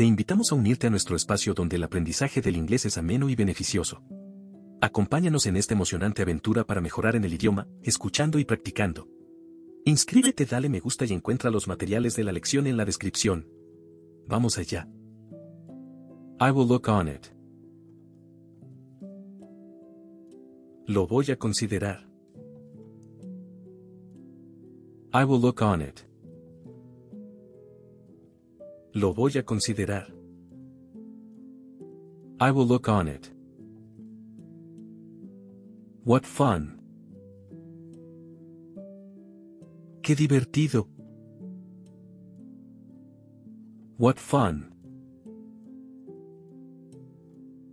Te invitamos a unirte a nuestro espacio donde el aprendizaje del inglés es ameno y beneficioso. Acompáñanos en esta emocionante aventura para mejorar en el idioma, escuchando y practicando. Inscríbete, dale me gusta y encuentra los materiales de la lección en la descripción. Vamos allá. I will look on it. Lo voy a considerar. I will look on it. Lo voy a considerar. I will look on it. What fun. Qué divertido. What fun.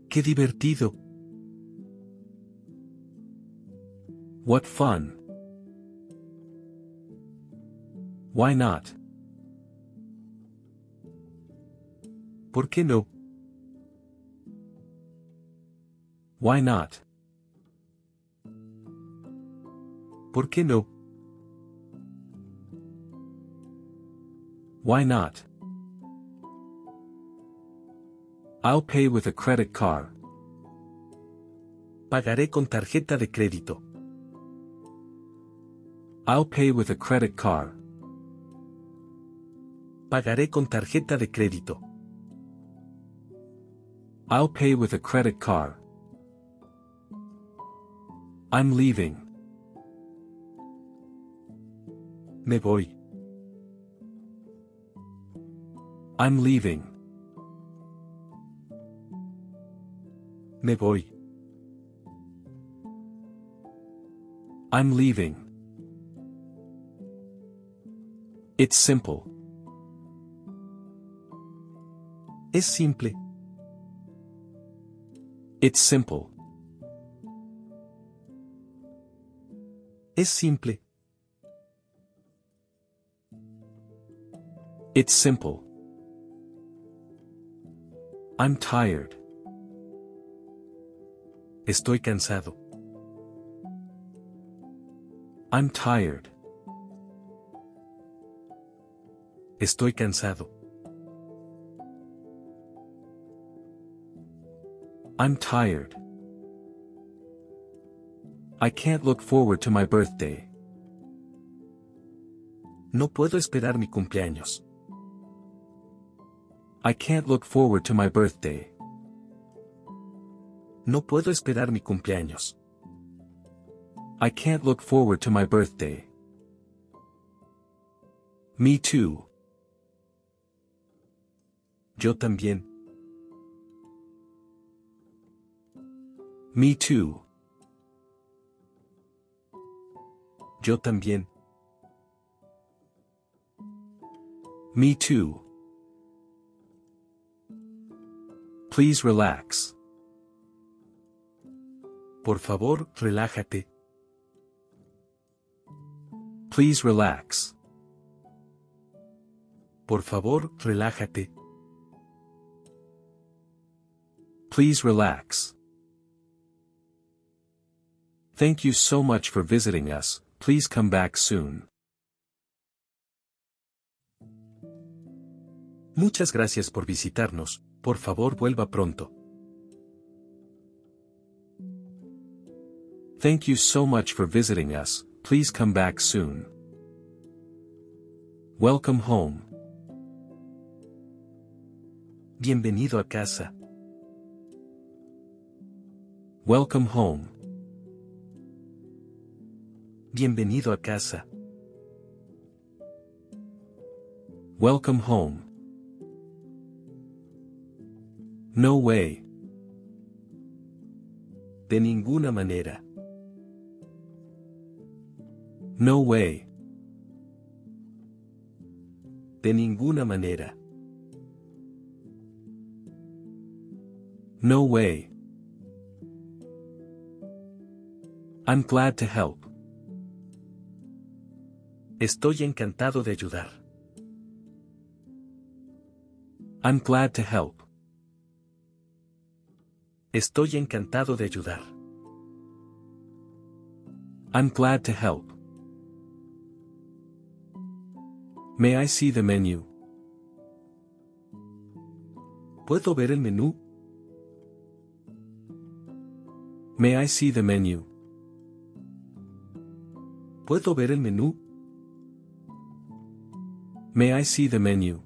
Qué divertido. What fun. Why not? ¿Por qué no? Why not? ¿Por qué no? Why not? I'll pay with a credit card. Pagaré con tarjeta de crédito. I'll pay with a credit card. Pagaré con tarjeta de crédito. I'll pay with a credit card. I'm leaving. Me voy. I'm leaving. Me voy. I'm leaving. It's simple. Es simple. It's simple. Es simple. It's simple. I'm tired. Estoy cansado. I'm tired. Estoy cansado. I'm tired. I can't look forward to my birthday. No puedo esperar mi cumpleaños. I can't look forward to my birthday. No puedo esperar mi cumpleaños. I can't look forward to my birthday. Me too. Yo también. Me too. Yo también. Me too. Please relax. Por favor, relájate. Please relax. Por favor, relájate. Please relax. Thank you so much for visiting us, please come back soon. Muchas gracias por visitarnos, por favor vuelva pronto. Thank you so much for visiting us, please come back soon. Welcome home. Bienvenido a casa. Welcome home. Bienvenido a casa. Welcome home. No way. De ninguna manera. No way. De ninguna manera. No way. I'm glad to help. Estoy encantado de ayudar. I'm glad to help. Estoy encantado de ayudar. I'm glad to help. May I see the menu? ¿Puedo ver el menú? May I see the menu? ¿Puedo ver el menú? May I see the menu?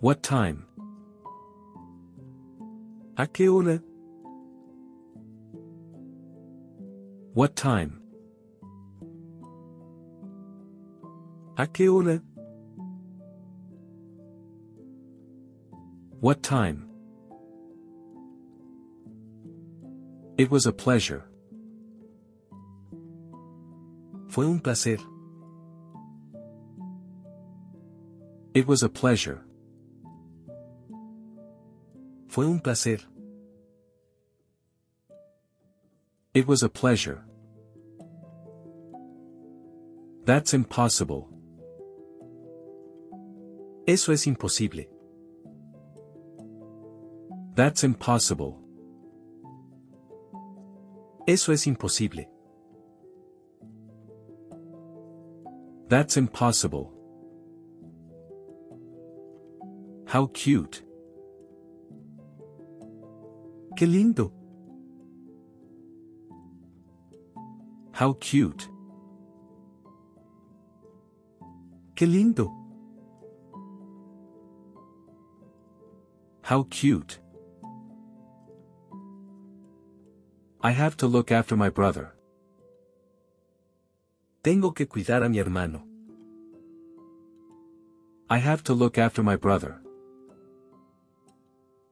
What time? ¿A qué hora? What time? ¿A qué hora? What time? It was a pleasure. Fue un placer. It was a pleasure. Fue un placer. It was a pleasure. That's impossible. Eso es imposible. That's impossible. Eso es imposible. That's impossible. How cute. Qué lindo. How cute. Qué lindo. How cute. I have to look after my brother. Tengo que cuidar a mi hermano. I have to look after my brother.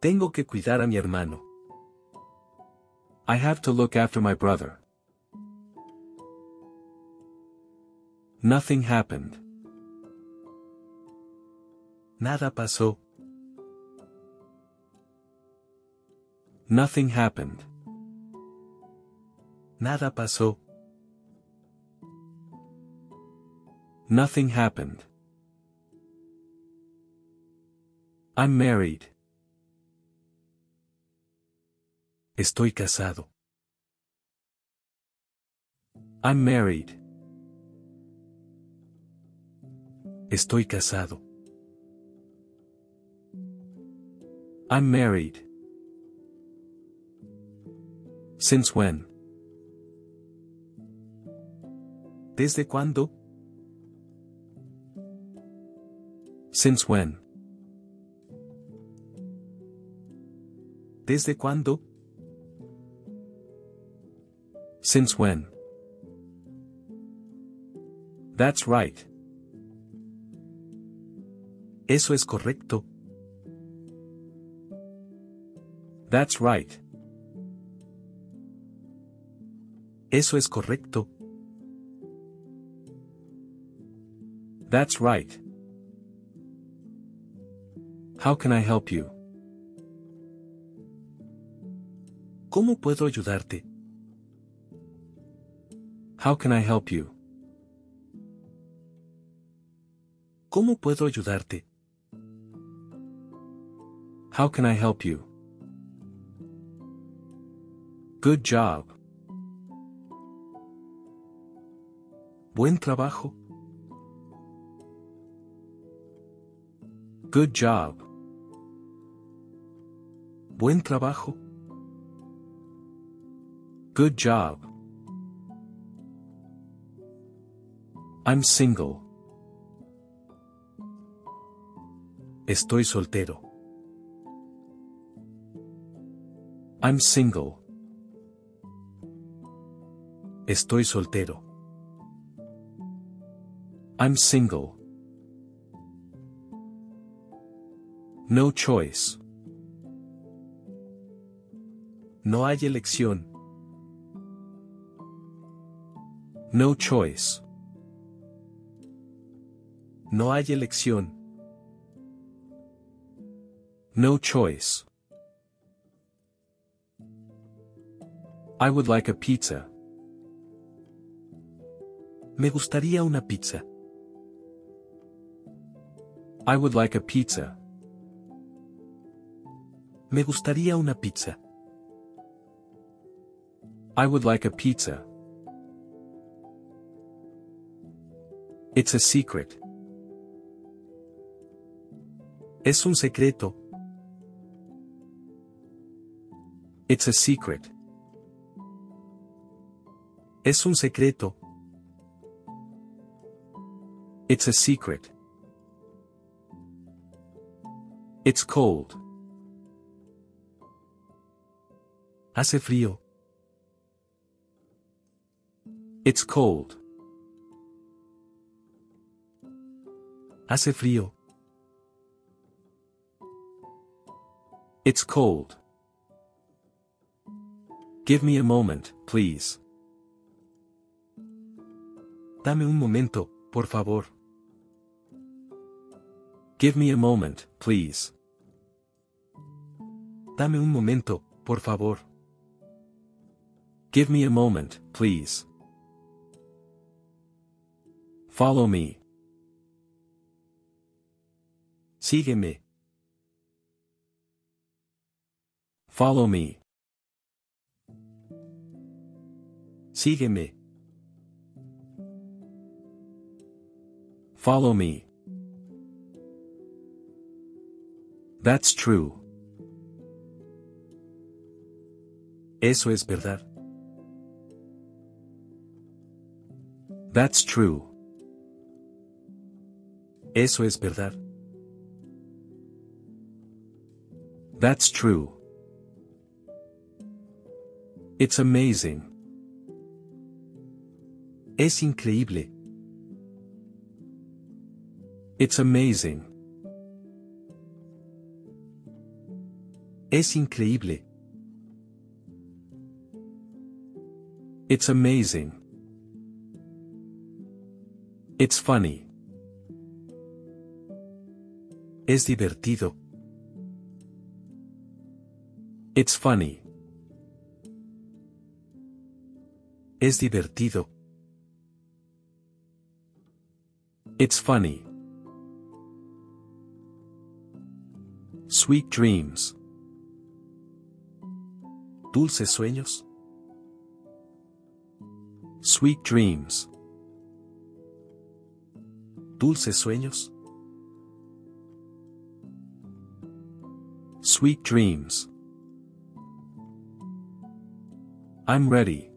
Tengo que cuidar a mi hermano. I have to look after my brother. Nothing happened. Nada pasó. Nothing happened. Nada pasó. Nothing happened. I'm married. Estoy casado. I'm married. Estoy casado. I'm married. Since when? ¿Desde cuándo? Since when? ¿Desde cuándo? Since when? That's right. Eso es correcto. That's right. Eso es correcto. That's right. How can I help you? ¿Cómo puedo ayudarte? How can I help you? ¿Cómo puedo ayudarte? How can I help you? Good job. Buen trabajo. Good job. Buen trabajo. Good job. I'm single. Estoy soltero. I'm single. Estoy soltero. I'm single. No choice. No hay elección. No choice. No hay elección. No choice. I would like a pizza. Me gustaría una pizza. I would like a pizza. Me gustaría una pizza. I would like a pizza. It's a secret. Es un secreto. It's a secret. Es un secreto. It's a secret. It's cold. Hace frío. It's cold. Hace frío. It's cold. Give me a moment, please. Dame un momento, por favor. Give me a moment, please. Dame un momento, por favor. Give me a moment, please. Follow me. Sígueme. Follow me. Sígueme. Follow me. That's true. Eso es verdad. That's true. Eso es verdad. That's true. It's amazing. Es increíble. It's amazing. Es increíble. It's amazing. It's funny. Es divertido. It's funny. Es divertido. It's funny. Sweet dreams. Dulces sueños. Sweet dreams. Dulces sueños. Sweet dreams. I'm ready.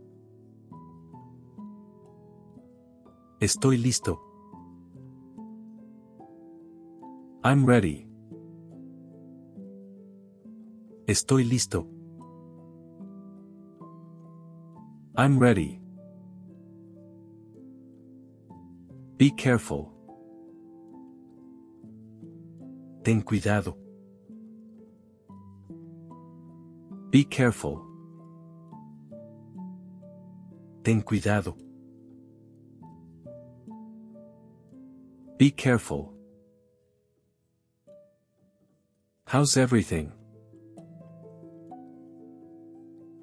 Estoy listo. I'm ready. Estoy listo. I'm ready. Be careful. Ten cuidado. Be careful. Ten cuidado. Be careful. How's everything?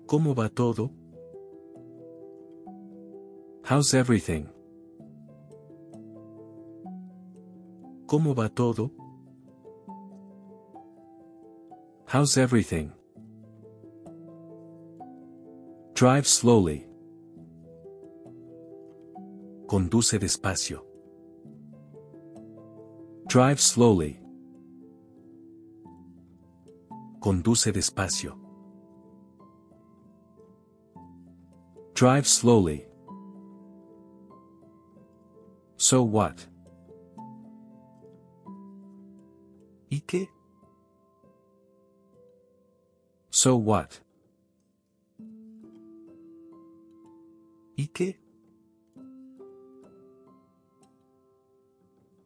¿Cómo va todo? How's everything? ¿Cómo va todo? How's everything? Drive slowly. Conduce despacio. Drive slowly. Conduce despacio. Drive slowly. So what? ¿Y qué? So what? ¿Y qué?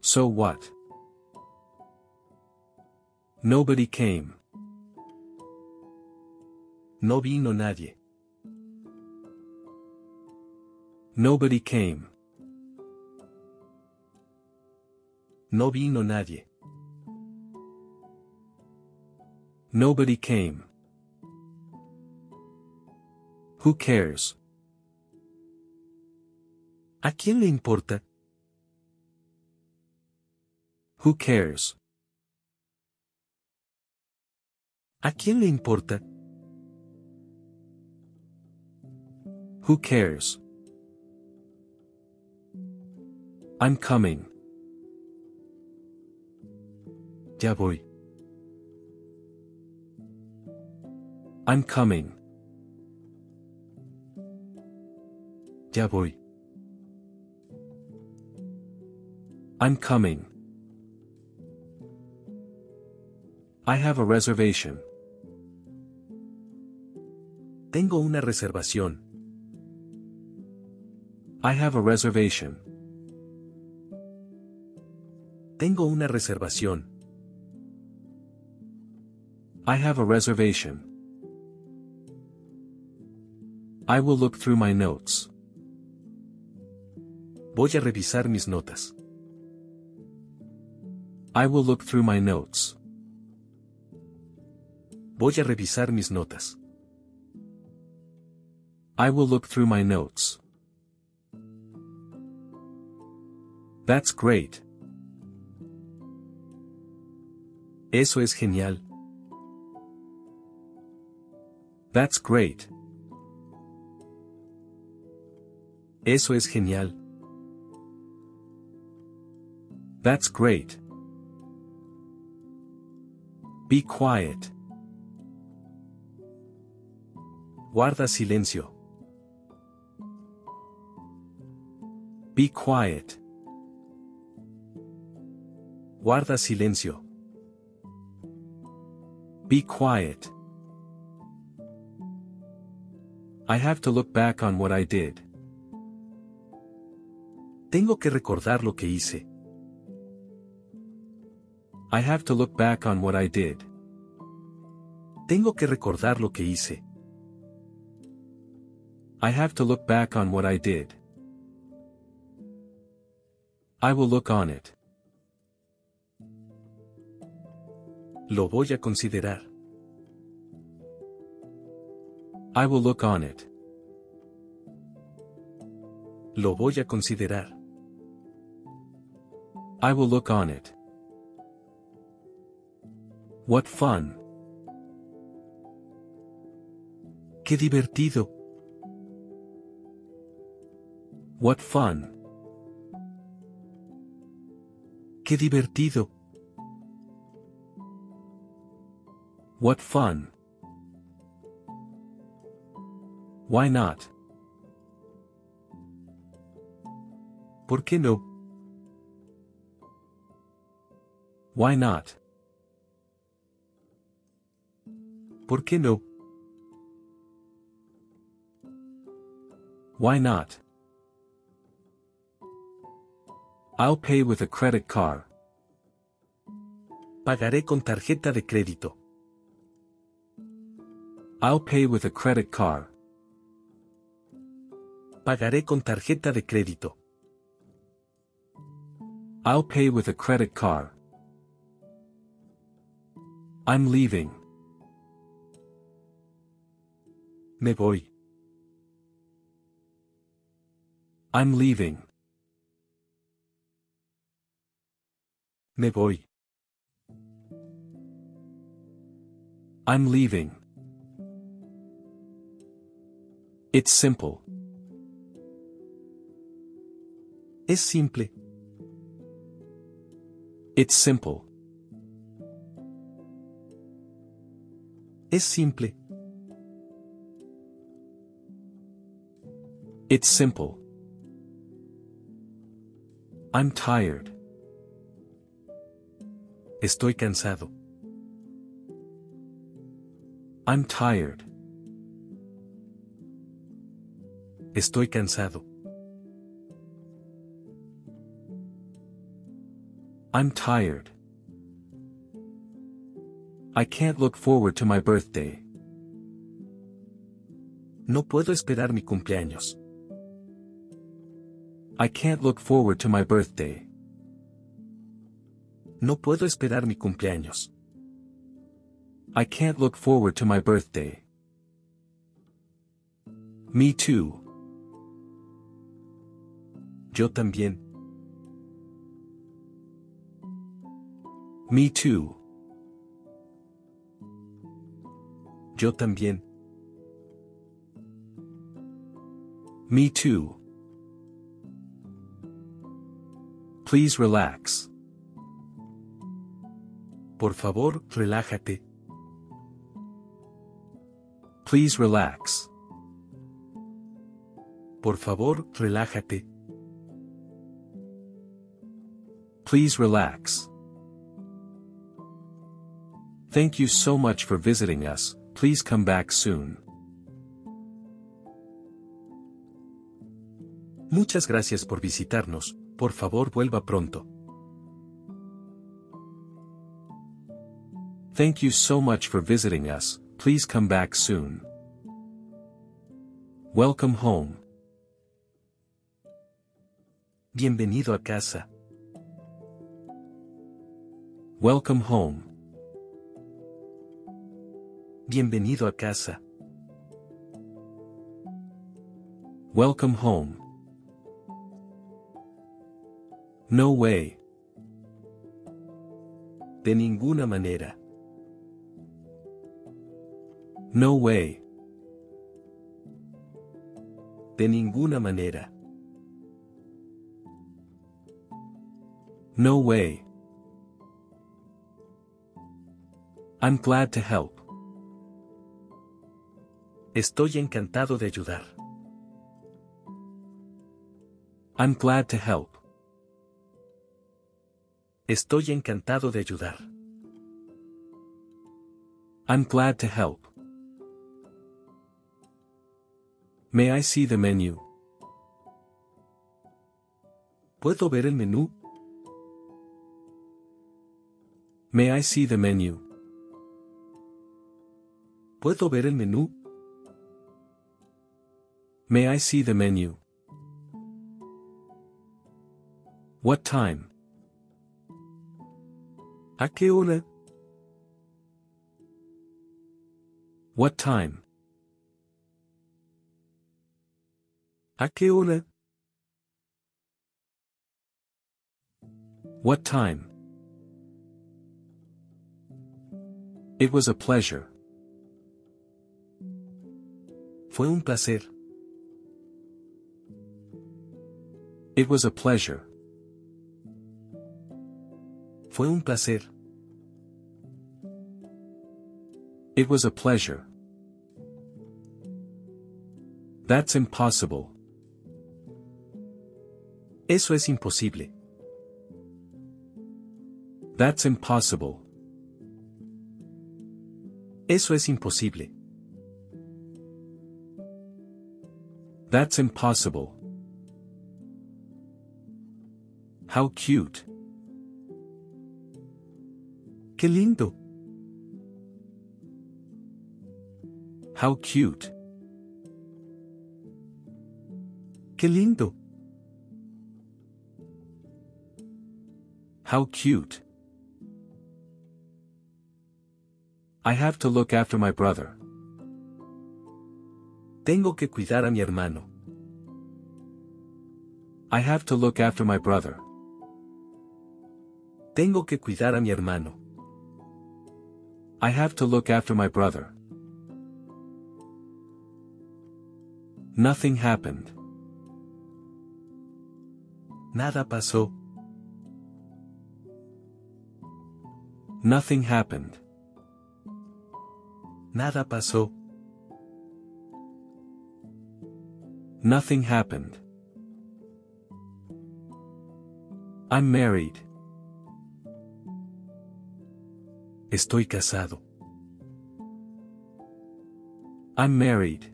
So what? Nobody came. No vino nadie. Nobody came. No vino nadie. Nobody came. Who cares? ¿A quién le importa? Who cares? ¿A quién le importa? Who cares? I'm coming. Ya voy. I'm coming. Ya voy. I'm coming. I have a reservation. Tengo una reservación. I have a reservation. Tengo una reservación. I have a reservation. I will look through my notes. Voy a revisar mis notas. I will look through my notes. Voy a revisar mis notas. I will look through my notes. That's great. Eso es genial. That's great. Eso es genial. That's great. Be quiet. Guarda silencio. Be quiet. Guarda silencio. Be quiet. I have to look back on what I did. Tengo que recordar lo que hice. I have to look back on what I did. Tengo que recordar lo que hice. I have to look back on what I did. I will look on it. Lo voy a considerar. I will look on it. Lo voy a considerar. I will look on it. What fun. Qué divertido. What fun. Qué divertido. What fun. Why not? ¿Por qué no? Why not? ¿Por qué no? Why not? I'll pay with a credit card. Pagaré con tarjeta de crédito. I'll pay with a credit card. Pagaré con tarjeta de crédito. I'll pay with a credit card. I'm leaving. Me voy. I'm leaving. Me voy. I'm leaving. It's simple. Es simple. It's simple. Es simple. It's simple. I'm tired. Estoy cansado. I'm tired. Estoy cansado. I'm tired. I can't look forward to my birthday. No puedo esperar mi cumpleaños. I can't look forward to my birthday. No puedo esperar mi cumpleaños. I can't look forward to my birthday. Me too. Yo también. Me too. Yo también. Me too. Please relax. Por favor, relájate. Please relax. Por favor, relájate. Please relax. Thank you so much for visiting us, please come back soon. Muchas gracias por visitarnos, por favor vuelva pronto. Thank you so much for visiting us, please come back soon. Welcome home. Bienvenido a casa. Welcome home. Bienvenido a casa. Welcome home. No way. De ninguna manera. No way. De ninguna manera. No way. I'm glad to help. Estoy encantado de ayudar. I'm glad to help. Estoy encantado de ayudar. I'm glad to help. May I see the menu? ¿Puedo ver el menú? May I see the menu? ¿Puedo ver el menú? May I see the menu? What time? ¿A qué hora? What time? ¿A qué hora? What time? It was a pleasure. Fue un placer. It was a pleasure. Fue un placer. It was a pleasure. That's impossible. Eso es imposible. That's impossible. Eso es imposible. That's impossible. How cute. Qué lindo. How cute. Qué lindo. How cute. I have to look after my brother. Tengo que cuidar a mi hermano. I have to look after my brother. Tengo que cuidar a mi hermano. I have to look after my brother. Nothing happened. Nada pasó. Nothing happened. Nada pasó. Nothing happened. I'm married. Estoy casado. I'm married.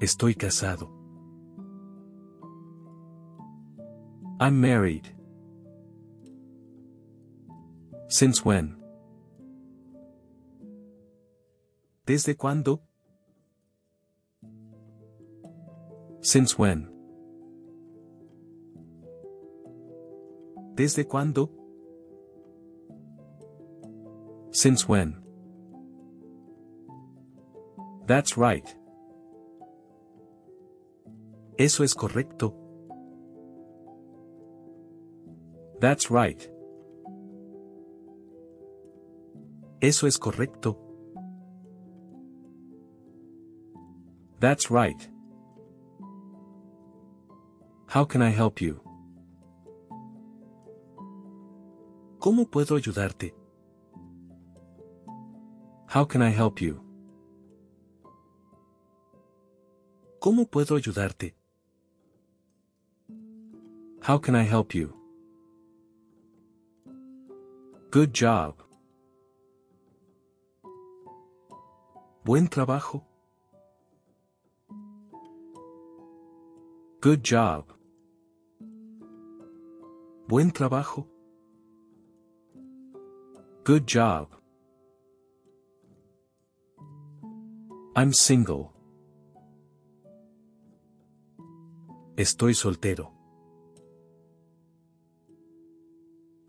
Estoy casado. I'm married. Since when? ¿Desde cuándo? Since when? ¿Desde cuándo? Since when? That's right. Eso es correcto. That's right. Eso es correcto. That's right. How can I help you? ¿Cómo puedo ayudarte? How can I help you? ¿Cómo puedo ayudarte? How can I help you? Good job. Buen trabajo. Good job. Buen trabajo. Good job. I'm single. Estoy soltero.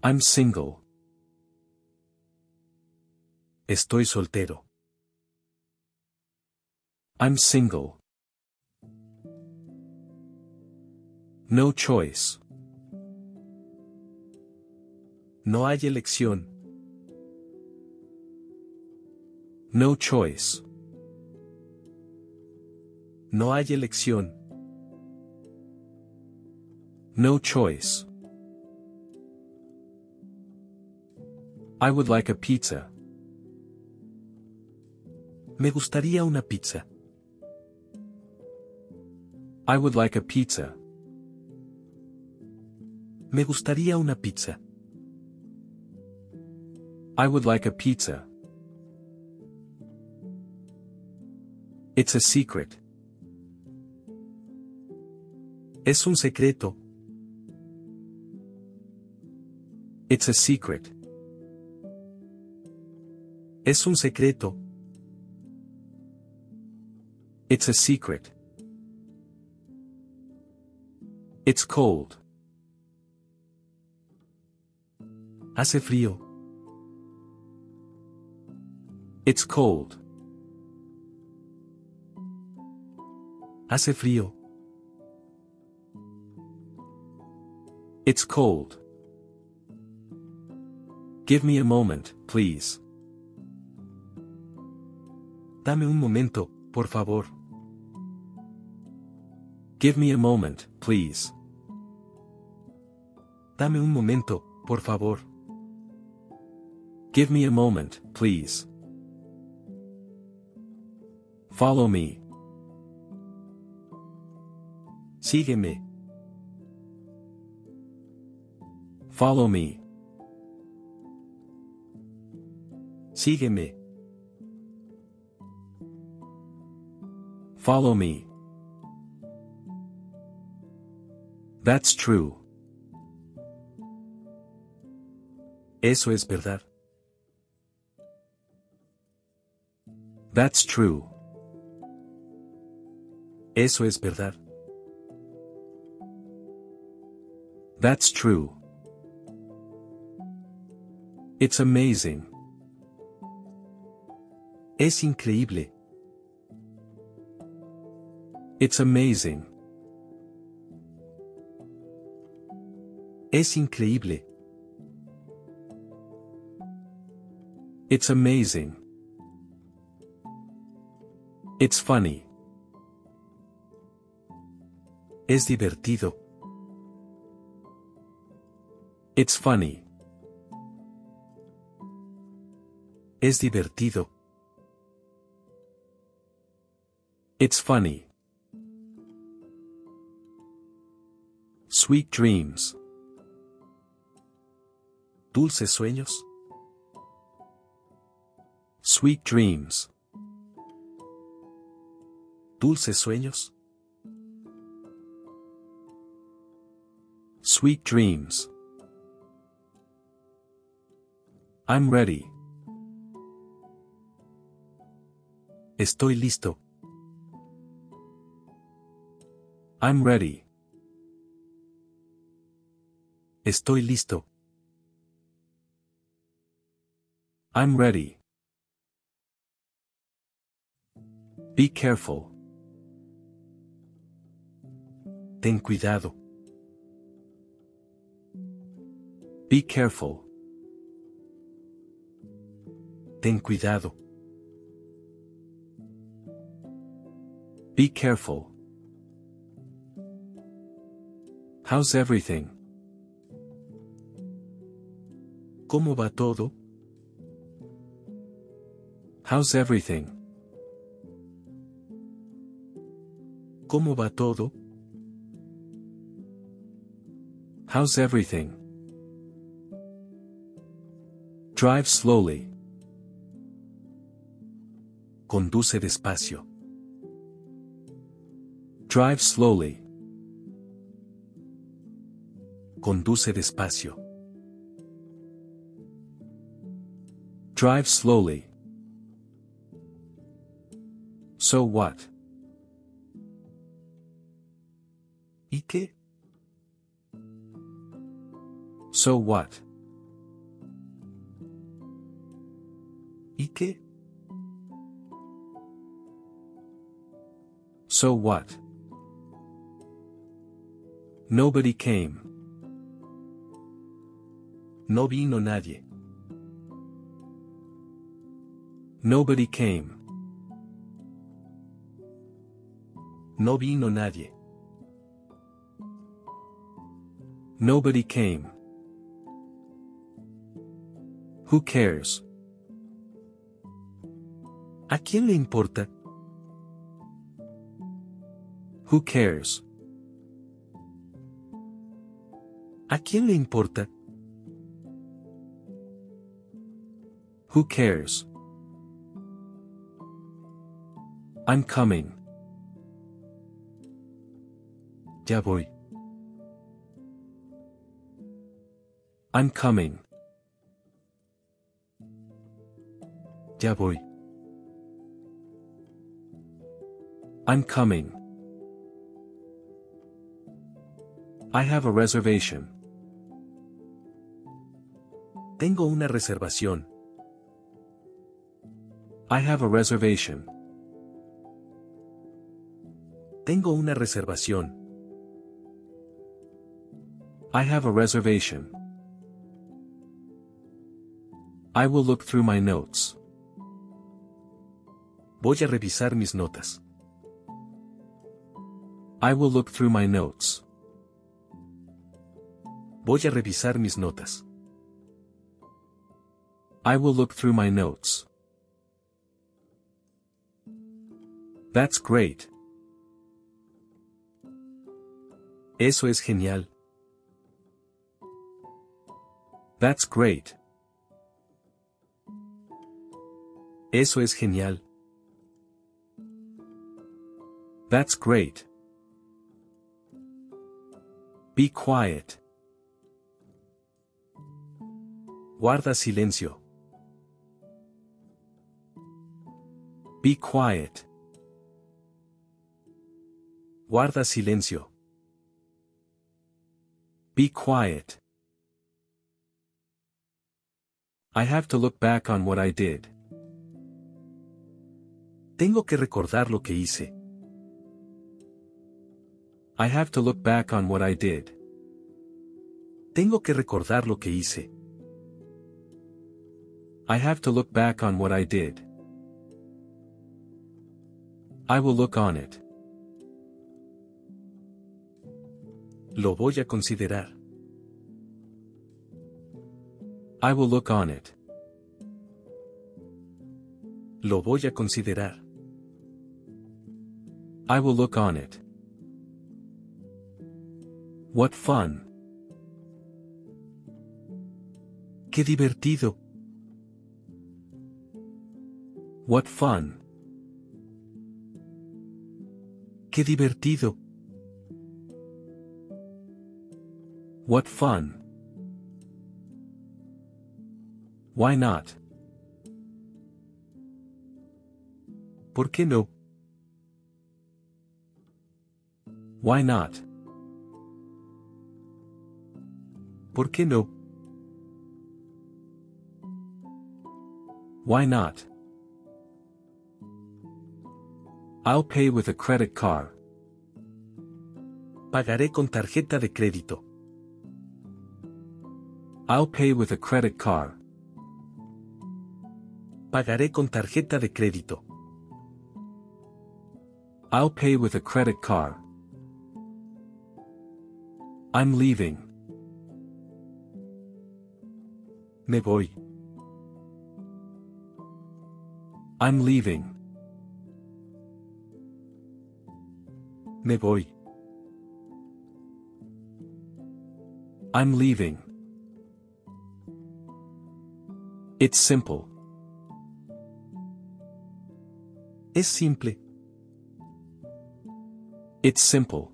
I'm single. Estoy soltero. I'm single. No choice. No hay elección. No choice. No hay elección. No choice. I would like a pizza. Me gustaría una pizza. I would like a pizza. Me gustaría una pizza. I would like a pizza. It's a secret. Es un secreto. It's a secret. Es un secreto. It's a secret. It's cold. Hace frío. It's cold. Hace frío. It's cold. Give me a moment, please. Dame un momento, por favor. Give me a moment, please. Dame un momento, por favor. Give me a moment, please. Follow me. Sígueme. Follow me. Sígueme. Follow me. That's true. Eso es verdad. That's true. Eso es verdad. That's true. It's amazing. Es increíble. It's amazing. Es increíble. It's amazing. It's funny. Es divertido. It's funny. Es divertido. It's funny. Sweet dreams. Dulces sueños. Sweet dreams. Dulces sueños. Sweet dreams. I'm ready. Estoy listo. I'm ready. Estoy listo. I'm ready. Be careful. Ten cuidado. Be careful. Ten cuidado. Be careful. How's everything? ¿Cómo va todo? How's everything? ¿Cómo va todo? How's everything? Drive slowly. Conduce despacio. Drive slowly. Conduce despacio. Drive slowly. So what? ¿Y qué? So what? Ike? So what? Nobody came. No vino nadie. Nobody came. No vino nadie. Nobody came. Who cares? ¿A quién le importa? Who cares? ¿A quién le importa? Who cares? I'm coming. Ya voy. I'm coming. Ya voy. I'm coming. I have a reservation. Tengo una reservación. I have a reservation. Tengo una reservación. I have a reservation. I will look through my notes. Voy a revisar mis notas. I will look through my notes. Voy a revisar mis notas. I will look through my notes. That's great. Eso es genial. That's great. Eso es genial. That's great. Be quiet. Guarda silencio. Be quiet. Guarda silencio. Be quiet. I have to look back on what I did. Tengo que recordar lo que hice. I have to look back on what I did. Tengo que recordar lo que hice. I have to look back on what I did. I will look on it. Lo voy a considerar. I will look on it. Lo voy a considerar. I will look on it. What fun. Qué divertido. What fun. Qué divertido. What fun. Why not? ¿Por qué no? Why not? ¿Por qué no? Why not? I'll pay with a credit card. Pagaré con tarjeta de crédito. I'll pay with a credit card. Pagaré con tarjeta de crédito. I'll pay with a credit card. I'm leaving. Me voy. I'm leaving. Me voy. I'm leaving. It's simple. Es simple. It's simple.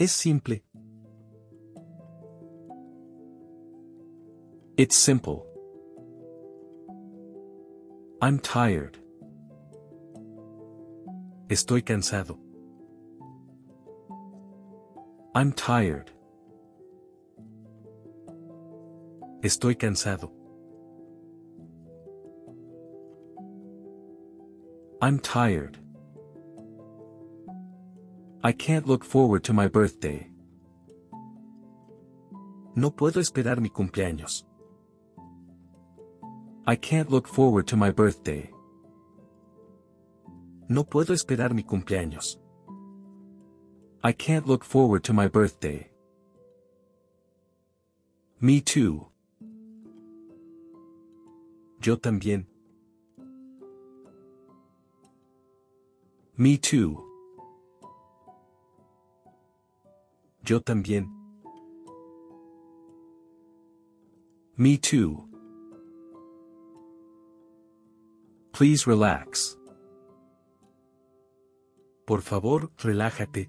Es simple. It's simple. I'm tired. Estoy cansado. I'm tired. Estoy cansado. I'm tired. I can't look forward to my birthday. No puedo esperar mi cumpleaños. I can't look forward to my birthday. No puedo esperar mi cumpleaños. I can't look forward to my birthday. Me too. Yo también. Me too. Yo también. Me too. Please relax. Por favor, relájate.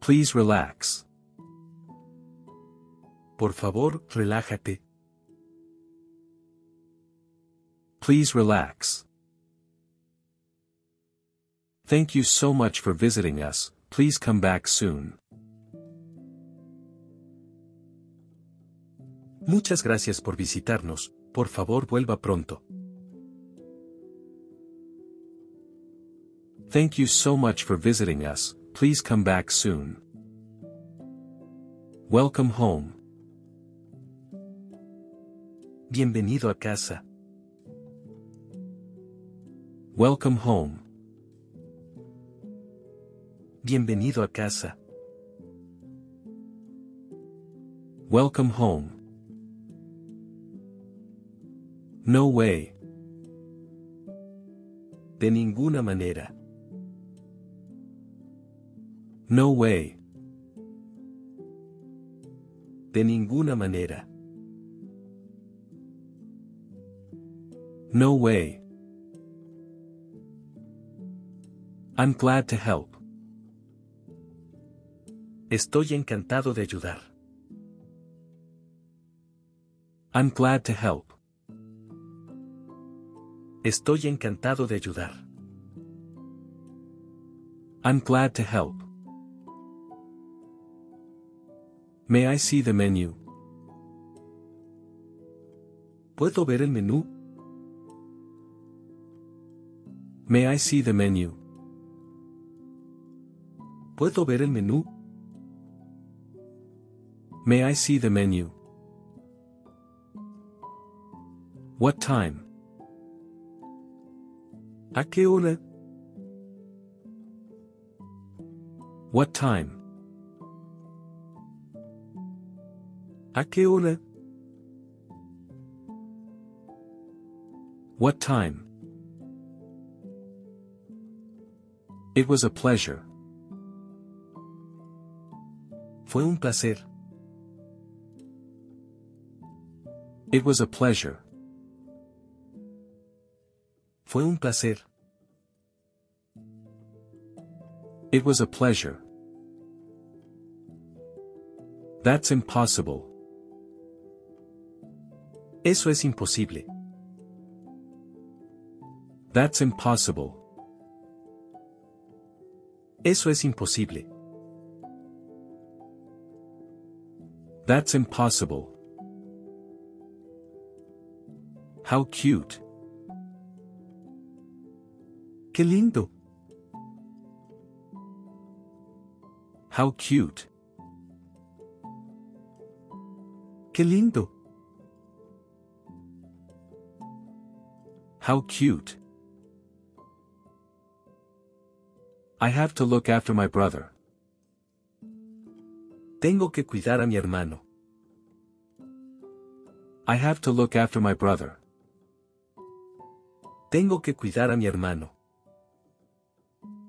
Please relax. Por favor, relájate. Please relax. Thank you so much for visiting us, please come back soon. Muchas gracias por visitarnos, por favor vuelva pronto. Thank you so much for visiting us, please come back soon. Welcome home. Bienvenido a casa. Welcome home. Bienvenido a casa. Welcome home. No way. De ninguna manera. No way. De ninguna manera. No way. I'm glad to help. Estoy encantado de ayudar. I'm glad to help. Estoy encantado de ayudar. I'm glad to help. May I see the menu? ¿Puedo ver el menú? May I see the menu? ¿Puedo ver el menú? May I see the menu? What time? ¿A qué hora? What time? ¿A qué hora? What time? It was a pleasure. Fue un placer. It was a pleasure. Fue un placer. It was a pleasure. That's impossible. Eso es imposible. That's impossible. Eso es imposible. That's impossible. How cute. Qué lindo. How cute. Qué lindo. How cute. I have to look after my brother. Tengo que cuidar a mi hermano. I have to look after my brother. Tengo que cuidar a mi hermano.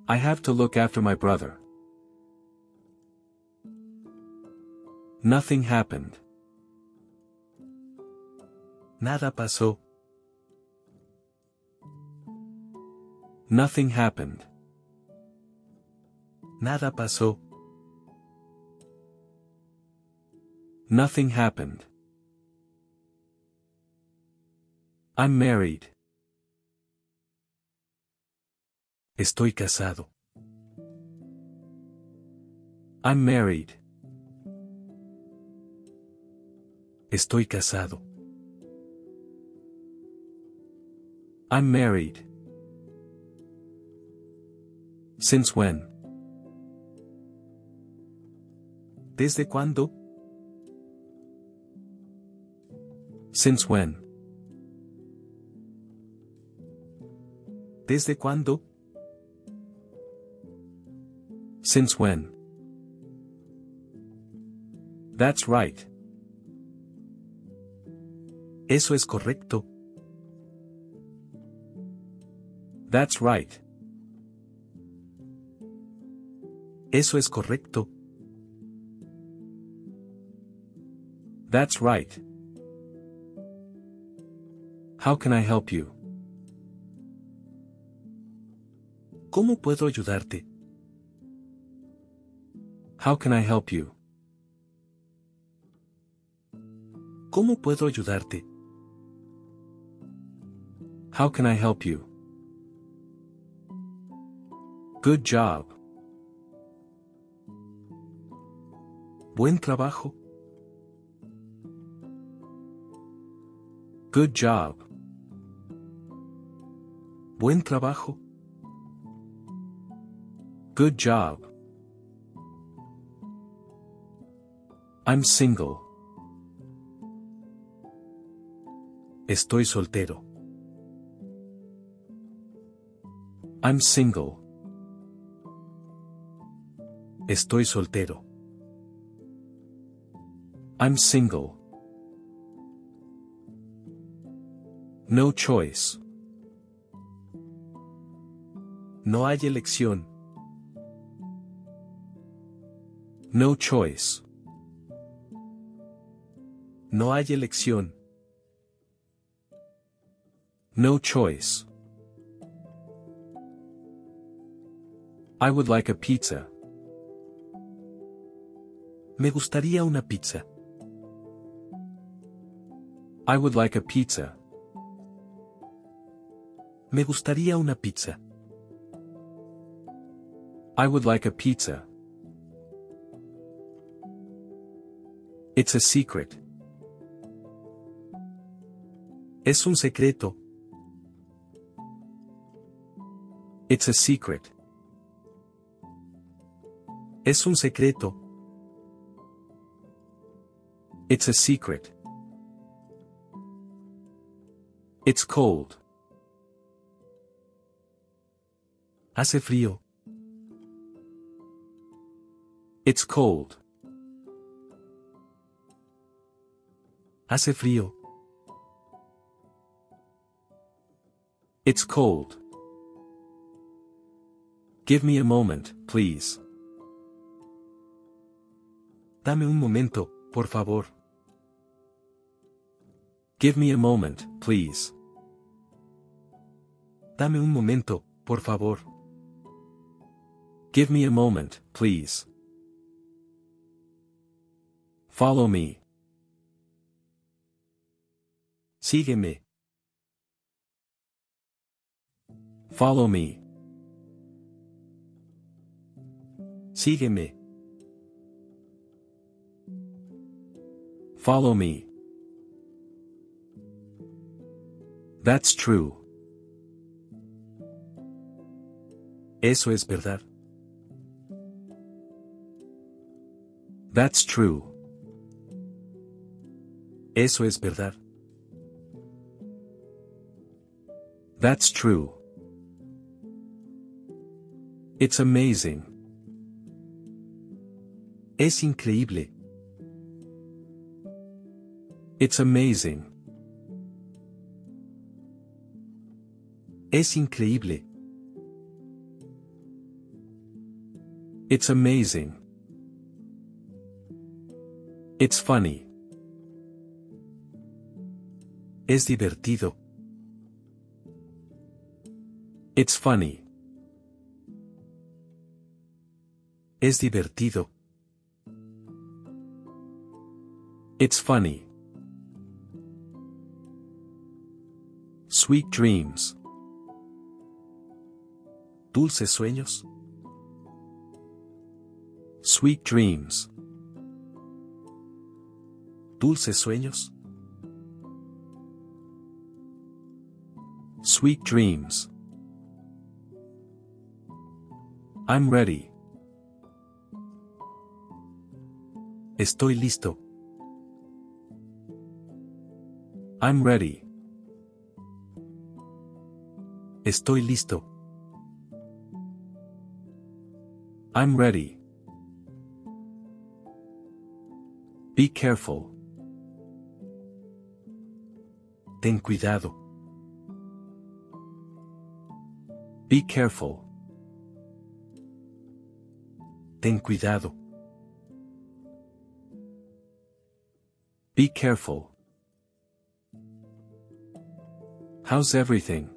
I have to look after my brother. Nothing happened. Nada pasó. Nothing happened. Nada pasó. Nothing happened. I'm married. Estoy casado. I'm married. Estoy casado. I'm married. Since when? ¿Desde cuándo? Since when? ¿Desde cuándo? Since when? That's right. Eso es correcto. That's right. Eso es correcto. That's right. How can I help you? ¿Cómo puedo ayudarte? How can I help you? ¿Cómo puedo ayudarte? How can I help you? Good job. Buen trabajo. Good job. Buen trabajo. Good job. I'm single. Estoy soltero. I'm single. Estoy soltero. I'm single. No choice. No hay elección. No choice. No hay elección. No choice. I would like a pizza. Me gustaría una pizza. I would like a pizza. Me gustaría una pizza. I would like a pizza. It's a secret. Es un secreto. It's a secret. Es un secreto. It's a secret. It's cold. Hace frío. It's cold. Hace frío. It's cold. Give me a moment, please. Dame un momento, por favor. Give me a moment, please. Dame un momento, por favor. Give me a moment, please. Follow me. Sígueme. Follow me. Sígueme. Follow me. That's true. Eso es verdad. That's true. Eso es verdad. That's true. It's amazing. Es increíble. It's amazing. Es increíble. It's amazing. It's funny. Es divertido. It's funny. Es divertido. It's funny. Sweet dreams. Dulces sueños. Sweet dreams. Dulces sueños. Sweet dreams. I'm ready. Estoy listo. I'm ready. Estoy listo. I'm ready. Be careful. Ten cuidado. Be careful. Ten cuidado. Be careful. How's everything?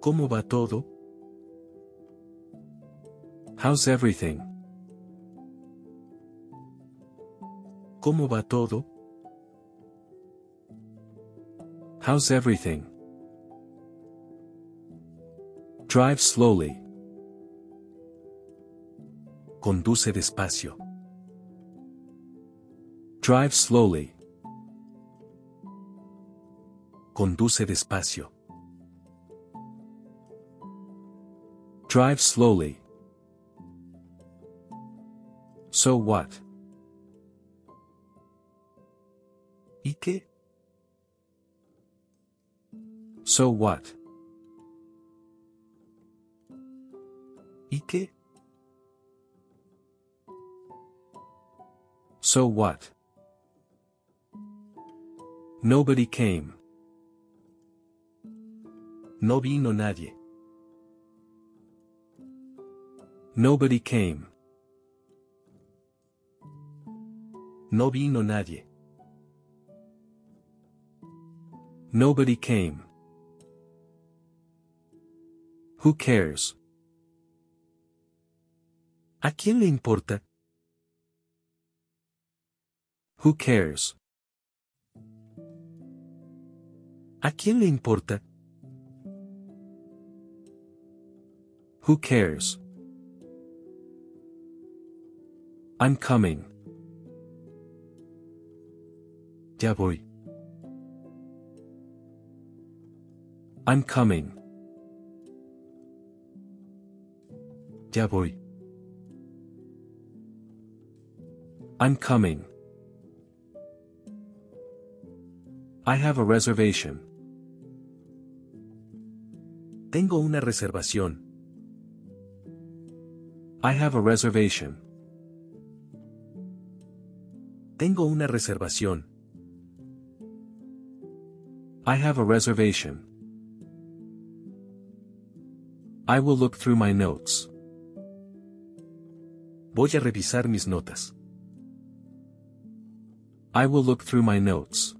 ¿Cómo va todo? How's everything? ¿Cómo va todo? How's everything? Drive slowly. Conduce despacio. Drive slowly. Conduce despacio. Drive slowly. So what? ¿Y qué? So what? ¿Y qué? So what? Nobody came. No vino nadie. Nobody came. No vino nadie. Nobody came. Who cares? ¿A quién le importa? Who cares? ¿A quién le importa? Who cares? I'm coming. Ya voy. I'm coming. Ya voy. I'm coming. I have a reservation. Tengo una reservación. I have a reservation. Tengo una reservación. I have a reservation. I will look through my notes. Voy a revisar mis notas. I will look through my notes.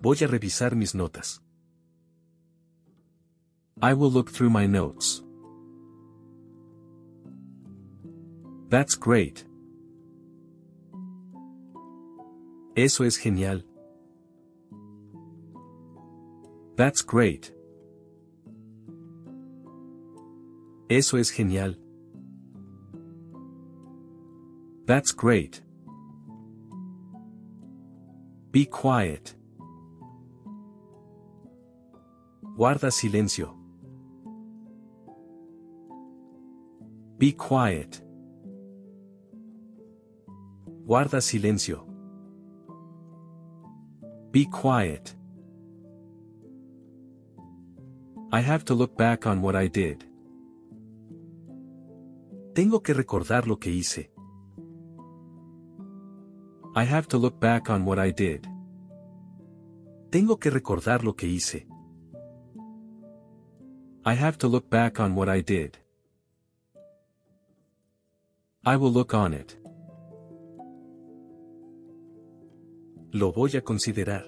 Voy a revisar mis notas. I will look through my notes. That's great. Eso es genial. That's great. Eso es genial. That's great. Be quiet. Guarda silencio. Be quiet. Guarda silencio. Be quiet. I have to look back on what I did. Tengo que recordar lo que hice. I have to look back on what I did. Tengo que recordar lo que hice. I have to look back on what I did. I will look on it. Lo voy a considerar.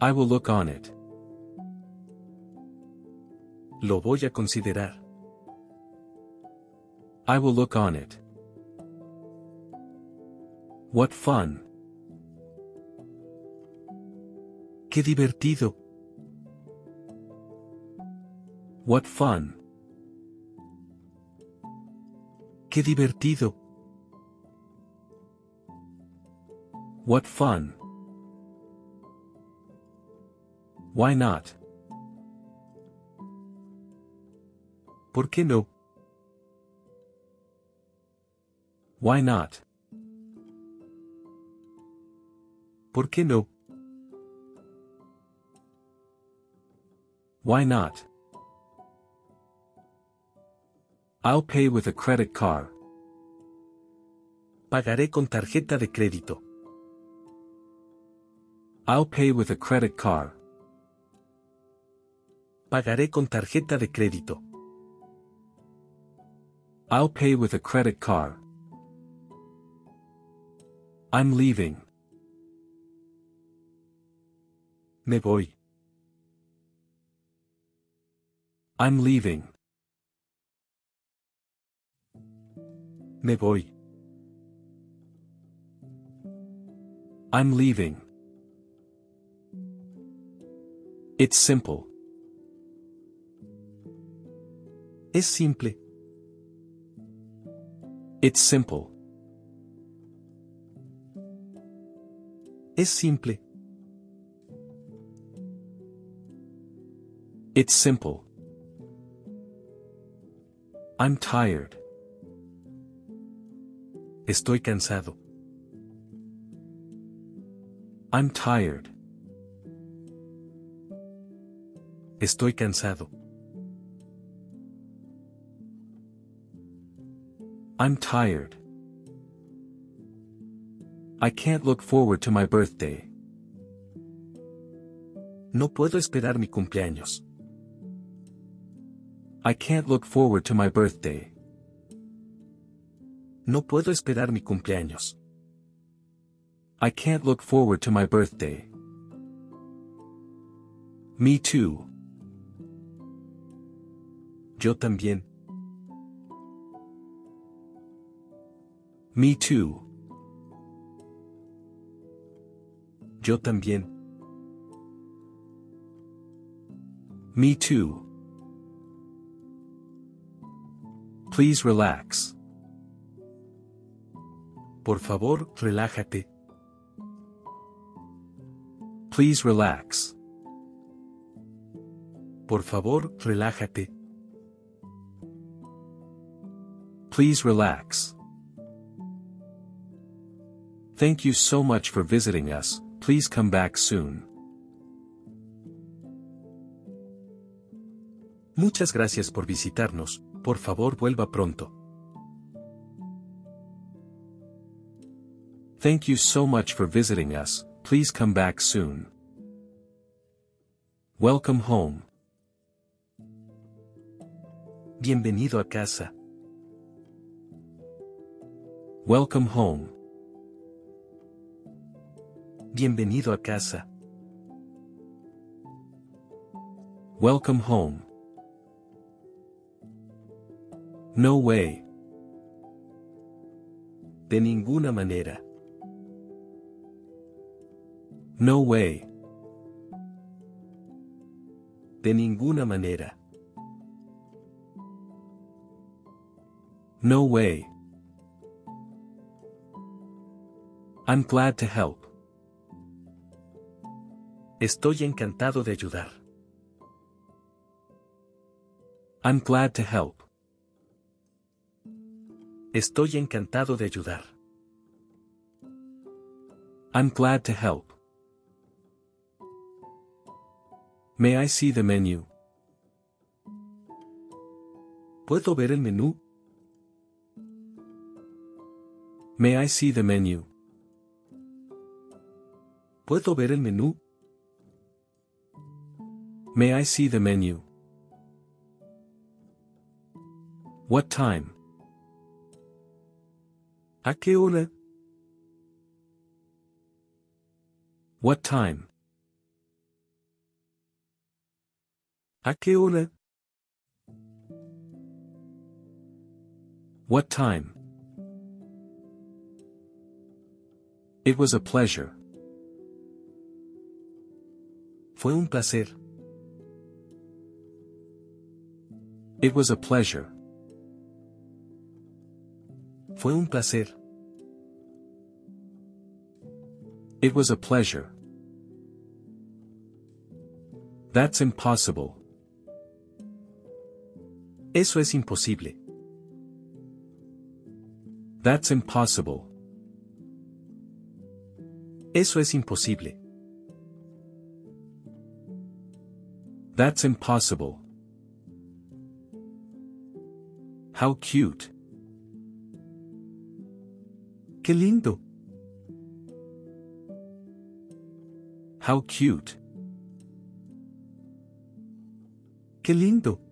I will look on it. Lo voy a considerar. I will look on it. What fun. Qué divertido. What fun. Qué divertido. What fun. Why not? ¿Por qué no? Why not? ¿Por qué no? Why not? I'll pay with a credit card. Pagaré con tarjeta de crédito. I'll pay with a credit card. Pagaré con tarjeta de crédito. I'll pay with a credit card. I'm leaving. Me voy. I'm leaving. Me voy. I'm leaving. It's simple. Es simple. It's simple. Es simple. It's simple. I'm tired. Estoy cansado. I'm tired. Estoy cansado. I'm tired. I can't look forward to my birthday. No puedo esperar mi cumpleaños. I can't look forward to my birthday. No puedo esperar mi cumpleaños. I can't look forward to my birthday. Me too. Yo también. Me too. Yo también. Me too. Please relax. Por favor, relájate. Please relax. Por favor, relájate. Please relax. Thank you so much for visiting us, please come back soon. Muchas gracias por visitarnos, por favor vuelva pronto. Thank you so much for visiting us, please come back soon. Welcome home. Bienvenido a casa. Welcome home. Bienvenido a casa. Welcome home. No way. De ninguna manera. No way. De ninguna manera. No way. I'm glad to help. Estoy encantado de ayudar. I'm glad to help. Estoy encantado de ayudar. I'm glad to help. May I see the menu? ¿Puedo ver el menú? May I see the menu? ¿Puedo ver el menú? May I see the menu? What time? ¿A qué hora? What time? ¿A qué hora? What time? It was a pleasure. Fue un placer. It was a pleasure. Fue un placer. It was a pleasure. That's impossible. Eso es imposible. That's impossible. Eso es imposible. That's impossible. How cute. Qué lindo. How cute. Qué lindo.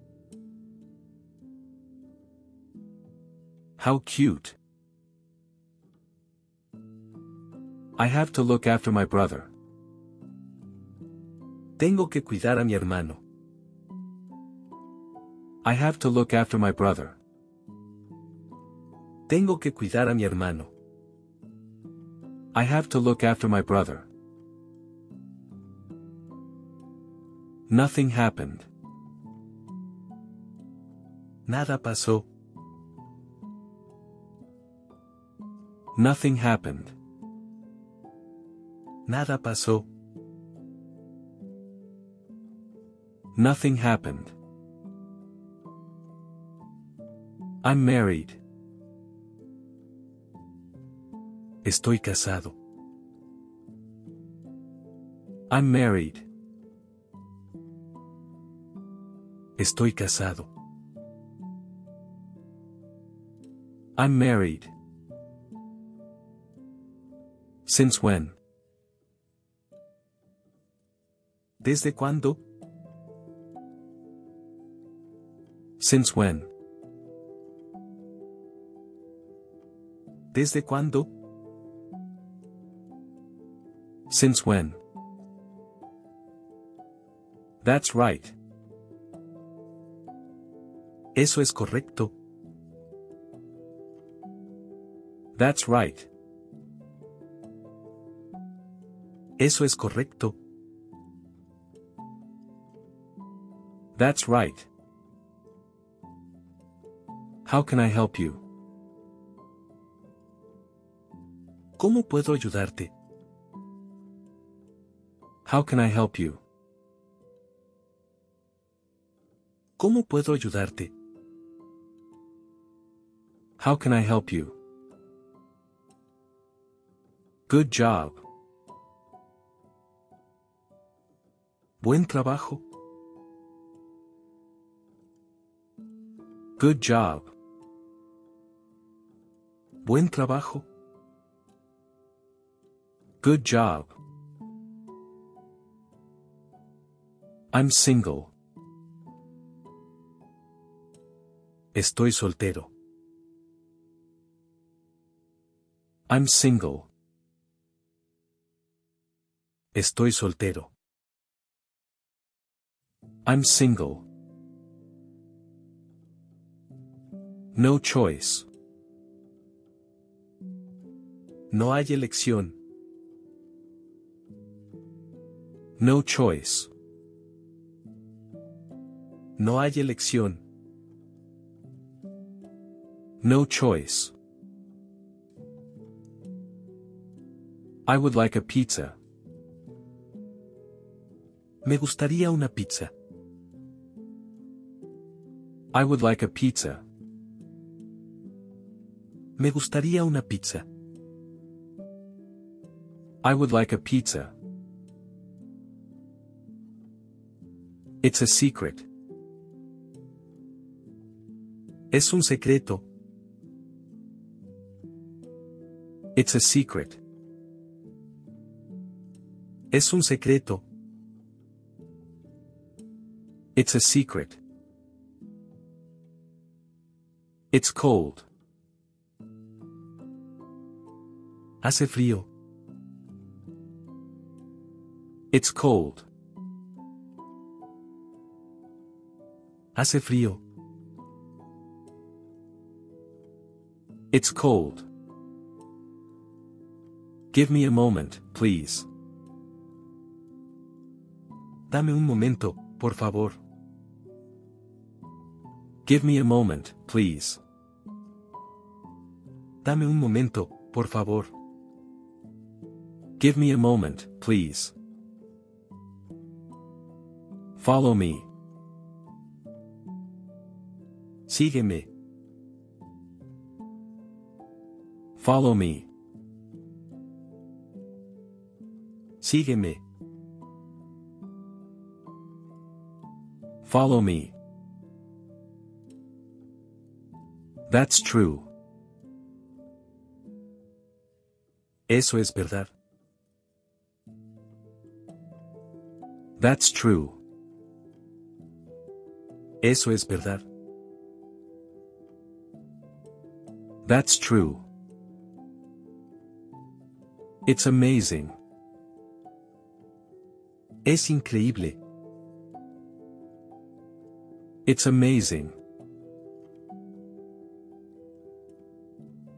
How cute. I have to look after my brother. Tengo que cuidar a mi hermano. I have to look after my brother. Tengo que cuidar a mi hermano. I have to look after my brother. Nothing happened. Nada pasó. Nothing happened. Nada pasó. Nothing happened. I'm married. Estoy casado. I'm married. Estoy casado. I'm married. Since when? ¿Desde cuándo? Since when? ¿Desde cuándo? Since when? That's right. Eso es correcto. That's right. Eso es correcto. That's right. How can I help you? ¿Cómo puedo ayudarte? How can I help you? ¿Cómo puedo ayudarte? How can I help you? Good job. Buen trabajo. Good job. Buen trabajo. Good job. I'm single. Estoy soltero. I'm single. Estoy soltero. I'm single. No choice. No hay elección. No choice. No hay elección. No choice. I would like a pizza. Me gustaría una pizza. I would like a pizza. Me gustaría una pizza. I would like a pizza. It's a secret. Es un secreto. It's a secret. Es un secreto. It's a secret. It's cold. Hace frío. It's cold. Hace frío. It's cold. Give me a moment, please. Dame un momento, por favor. Give me a moment, please. Dame un momento, por favor. Give me a moment, please. Follow me. Sígueme. Follow me. Sígueme. Follow me. That's true. Eso es verdad. That's true. Eso es verdad. That's true. It's amazing. Es increíble. It's amazing.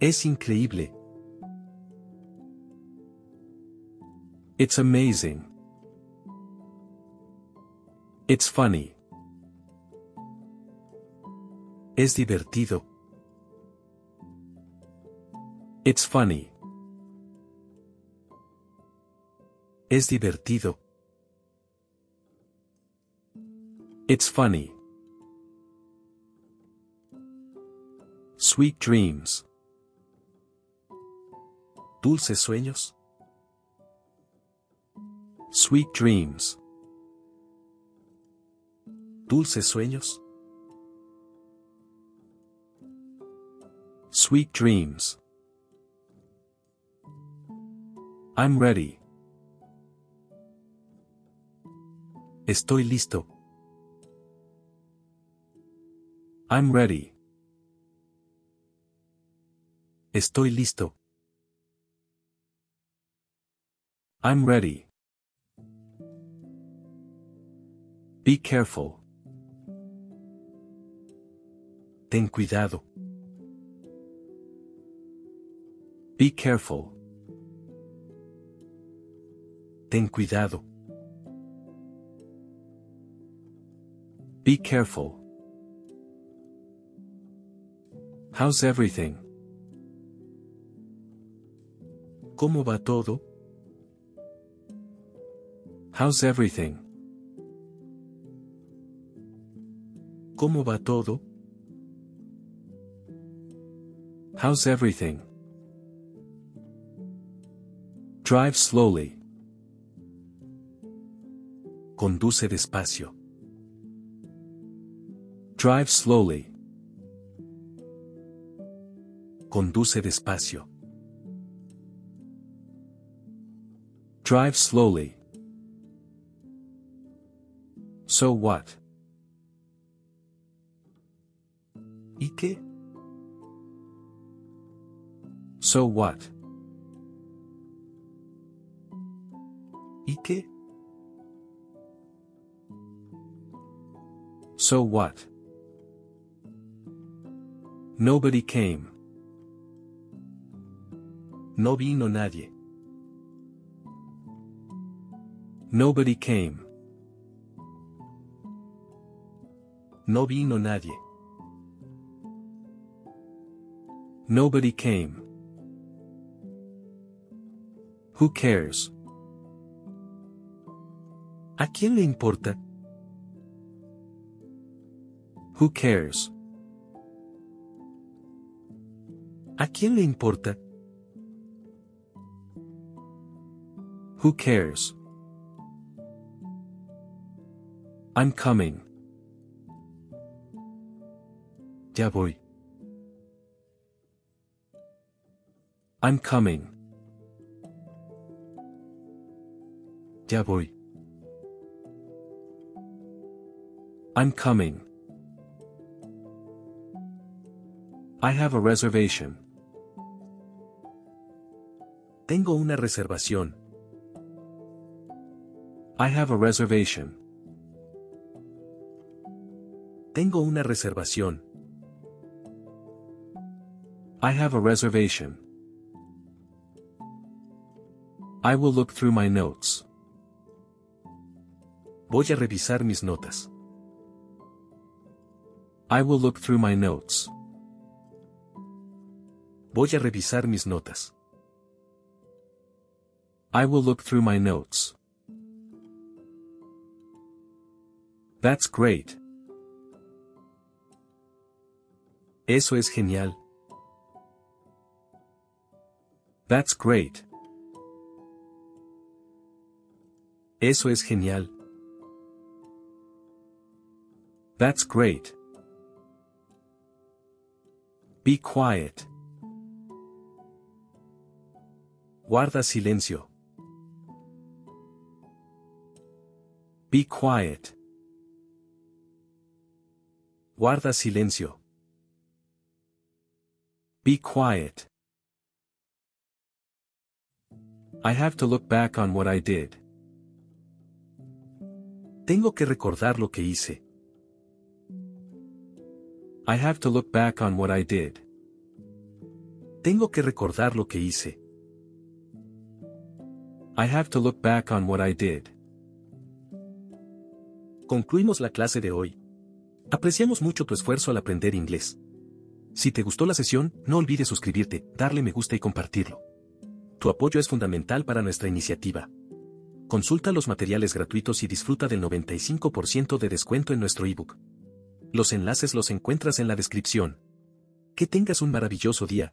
Es increíble. It's amazing. It's funny. Es divertido. It's funny. Es divertido. It's funny. Sweet dreams. Dulces sueños. Sweet dreams. Dulces sueños. Sweet dreams. I'm ready. Estoy listo. I'm ready. Estoy listo. I'm ready. Be careful. Ten cuidado. Be careful. Ten cuidado. Be careful. How's everything? ¿Cómo va todo? How's everything? ¿Cómo va todo? How's everything? Drive slowly. Conduce despacio. Drive slowly. Conduce despacio. Drive slowly. So what? ¿Y qué? So what? ¿Y qué? So what? Nobody came. No vino nadie. Nobody came. No vino nadie. Nobody came. Who cares? ¿A quién le importa? Who cares? ¿A quién le importa? Who cares? I'm coming. Ya voy. I'm coming. Ya voy. I'm coming. I have a reservation. Tengo una reservación. I have a reservation. Tengo una reservación. I have a reservation. I will look through my notes. Voy a revisar mis notas. I will look through my notes. Voy a revisar mis notas. I will look through my notes. That's great. Eso es genial. That's great. Eso es genial. That's great. Be quiet. Guarda silencio. Be quiet. Guarda silencio. Be quiet. I have to look back on what I did. Tengo que recordar lo que hice. I have to look back on what I did. Tengo que recordar lo que hice. I have to look back on what I did. Concluimos la clase de hoy. Apreciamos mucho tu esfuerzo al aprender inglés. Si te gustó la sesión, no olvides suscribirte, darle me gusta y compartirlo. Tu apoyo es fundamental para nuestra iniciativa. Consulta los materiales gratuitos y disfruta del 95% de descuento en nuestro ebook. Los enlaces los encuentras en la descripción. Que tengas un maravilloso día.